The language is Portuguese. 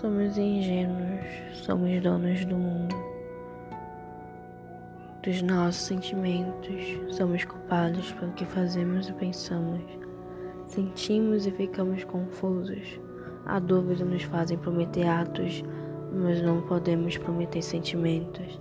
Somos ingênuos, somos donos do mundo, dos nossos sentimentos, somos culpados pelo que fazemos e pensamos, sentimos e ficamos confusos. A dúvida nos fazem prometer atos, mas não podemos prometer sentimentos.